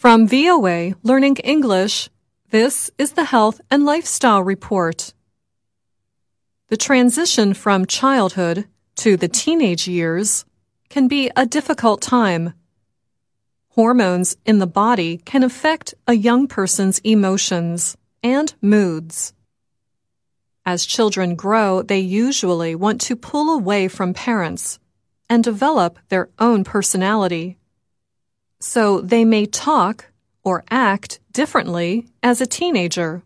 From VOA Learning English, this is the Health and Lifestyle Report. The transition from childhood to the teenage years can be a difficult time. Hormones in the body can affect a young person's emotions and moods. As children grow, they usually want to pull away from parents and develop their own personality. So they may talk or act differently as a teenager.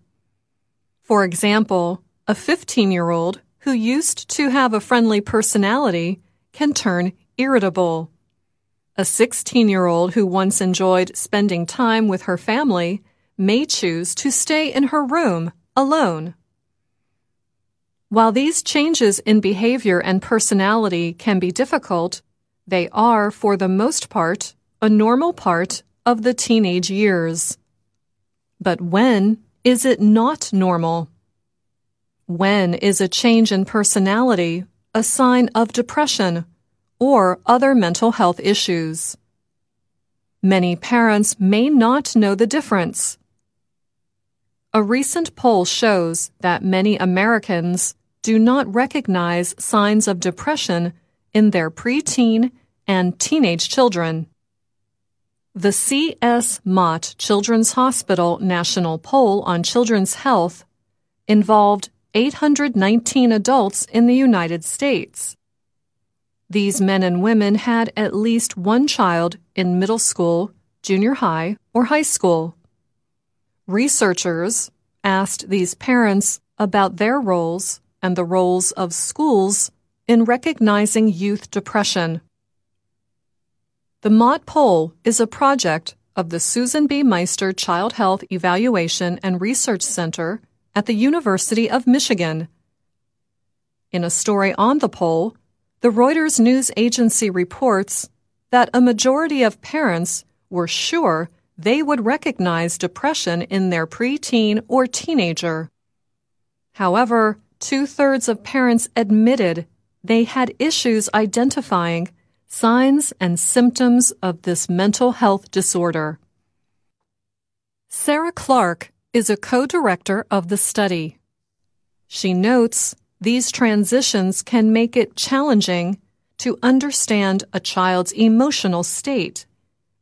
For example, a 15 year old who used to have a friendly personality can turn irritable. A 16 year old who once enjoyed spending time with her family may choose to stay in her room alone. While these changes in behavior and personality can be difficult, they are, for the most part, a normal part of the teenage years. But when is it not normal? When is a change in personality a sign of depression or other mental health issues? Many parents may not know the difference. A recent poll shows that many Americans do not recognize signs of depression in their preteen and teenage children. The C.S. Mott Children's Hospital National Poll on Children's Health involved 819 adults in the United States. These men and women had at least one child in middle school, junior high, or high school. Researchers asked these parents about their roles and the roles of schools in recognizing youth depression. The Mott Poll is a project of the Susan B. Meister Child Health Evaluation and Research Center at the University of Michigan. In a story on the poll, the Reuters news agency reports that a majority of parents were sure they would recognize depression in their preteen or teenager. However, two thirds of parents admitted they had issues identifying signs and symptoms of this mental health disorder. Sarah Clark is a co director of the study. She notes these transitions can make it challenging to understand a child's emotional state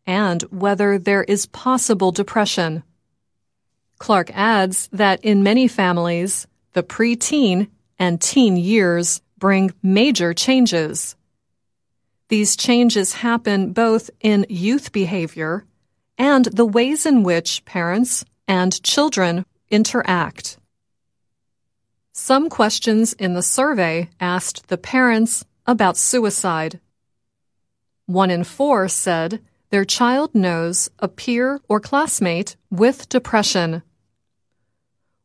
and whether there is possible depression. Clark adds that in many families, the preteen and teen years bring major changes. These changes happen both in youth behavior and the ways in which parents and children interact. Some questions in the survey asked the parents about suicide. One in four said their child knows a peer or classmate with depression.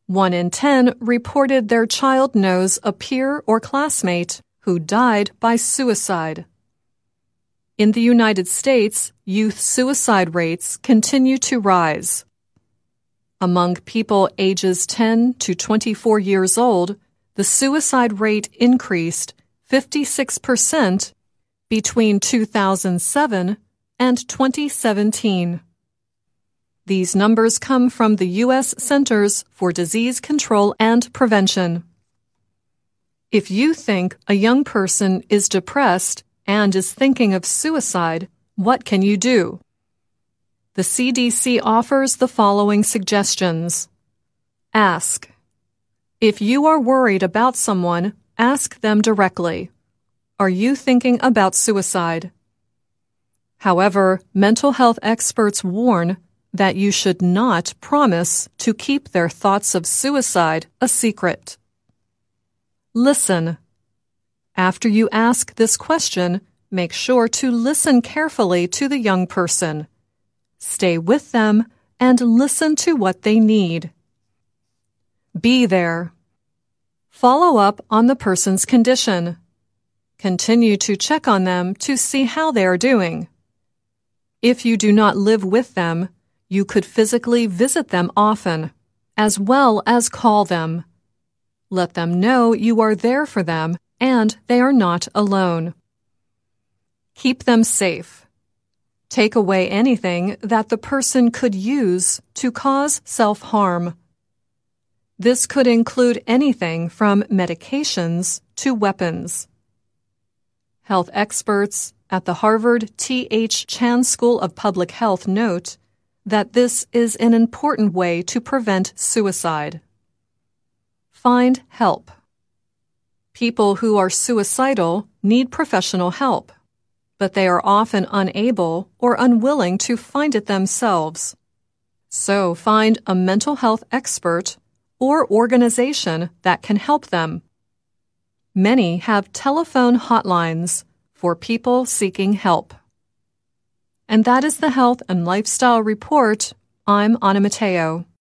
One in 10 reported their child knows a peer or classmate who died by suicide. In the United States, youth suicide rates continue to rise. Among people ages 10 to 24 years old, the suicide rate increased 56% between 2007 and 2017. These numbers come from the U.S. Centers for Disease Control and Prevention. If you think a young person is depressed and is thinking of suicide, what can you do? The CDC offers the following suggestions. Ask. If you are worried about someone, ask them directly. Are you thinking about suicide? However, mental health experts warn that you should not promise to keep their thoughts of suicide a secret. Listen. After you ask this question, make sure to listen carefully to the young person. Stay with them and listen to what they need. Be there. Follow up on the person's condition. Continue to check on them to see how they are doing. If you do not live with them, you could physically visit them often, as well as call them. Let them know you are there for them and they are not alone. Keep them safe. Take away anything that the person could use to cause self harm. This could include anything from medications to weapons. Health experts at the Harvard T.H. Chan School of Public Health note that this is an important way to prevent suicide. Find help. People who are suicidal need professional help but they are often unable or unwilling to find it themselves. So find a mental health expert or organization that can help them. Many have telephone hotlines for people seeking help. And that is the Health and Lifestyle Report. I'm Anna Matteo.